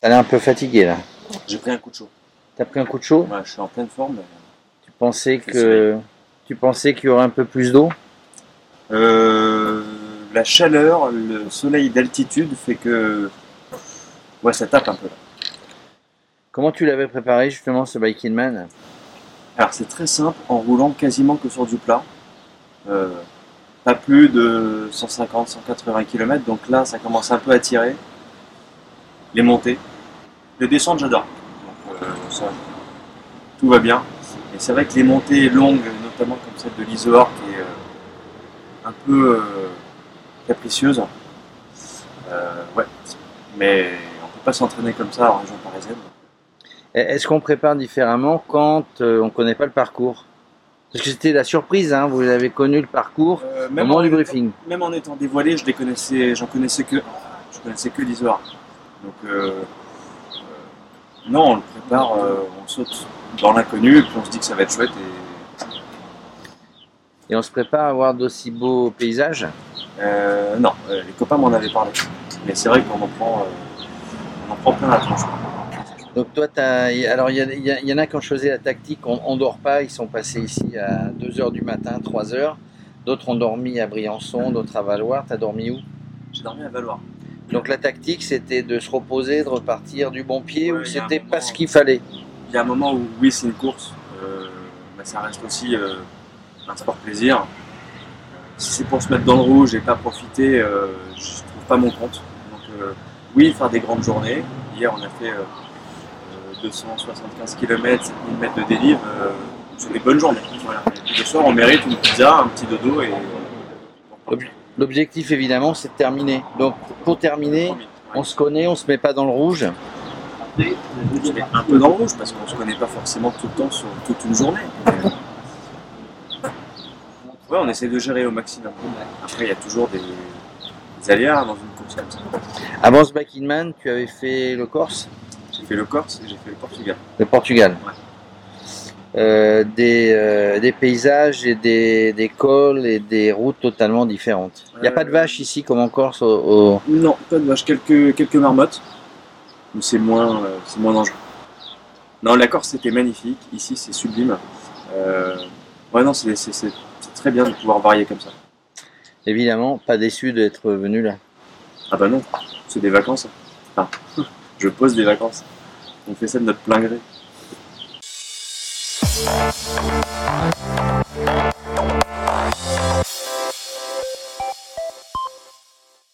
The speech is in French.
T'as l'air un peu fatigué là. J'ai pris un coup de chaud. T'as pris un coup de chaud? Ouais, je suis en pleine forme. Tu pensais que tu pensais qu'il y aurait un peu plus d'eau? Euh, la chaleur, le soleil d'altitude fait que. Ouais, ça tape un peu. Comment tu l'avais préparé justement ce Bike in Man? Alors, c'est très simple en roulant quasiment que sur du plat. Euh, pas plus de 150-180 km. Donc là, ça commence un peu à tirer. Les montées. Les descentes, j'adore. Donc, euh, tout va bien. Et c'est vrai que les montées longues, notamment comme celle de l'Isoar, qui est euh, un peu capricieuse, ouais. Mais on peut pas s'entraîner comme ça en région parisienne. Est-ce qu'on prépare différemment quand on ne connaît pas le parcours? Parce que c'était la surprise, hein, vous avez connu le parcours Euh, au moment en du étant- briefing. même en étant dévoilé, je les connaissais, j'en connaissais que, je connaissais que l'Isoar. Donc, euh, euh, non, on le prépare, on saute dans l'inconnu, et puis on se dit que ça va être chouette. Et, Et on se prépare à voir d'aussi beaux paysages non, les copains m'en avaient parlé. Mais c'est vrai qu'on en prend, on en prend plein la tronche. Donc toi, alors il y, en a qui ont choisi la tactique, on ne dort pas, ils sont passés ici à 2h du matin, 3h. D'autres ont dormi à Briançon, d'autres à Valoir. T'as dormi où? J'ai dormi à Valoir. Donc la tactique, c'était de se reposer, de repartir du bon pied, Ouais, ou c'était pas ce qu'il fallait? Il y a un moment où, oui, c'est une course, euh, mais ça reste aussi euh, un sport plaisir. Si c'est pour se mettre dans le rouge et pas profiter, euh, je trouve pas mon compte. Donc, euh, oui, faire des grandes journées. Hier, on a fait euh, 275 km, 7000 mètres de délivre. euh, c'est des bonnes journées. Voilà. Et puis le soir, on mérite une pizza, un petit dodo et. L'objectif, évidemment, c'est de terminer. Donc pour terminer, on se connaît, on se met pas dans le rouge. Je mets un peu dans le rouge parce qu'on se connaît pas forcément tout le temps sur toute une journée. Ouais, on essaie de gérer au maximum. Après, il y a toujours des, des aléas dans une course comme ça. Avant ce Back in Man, tu avais fait le Corse, J'ai fait le Corse et j'ai fait le Portugal. le Portugal. Ouais. Euh, des, euh, des paysages et des, des cols et des routes totalement différentes. Il n'y a Euh, pas de vaches ici comme en Corse. Au, au- Non, pas de vache, quelques, quelques marmottes, mais c'est moins, euh, c'est moins dangereux. Non, la Corse c'était magnifique, ici c'est sublime. Euh, ouais, non, c'est c'est- c'est- c'est très bien de pouvoir varier comme ça. Évidemment, pas déçu d'être venu là. Ah bah non, c'est des vacances. Enfin, je pose des vacances. On fait ça de notre plein gré.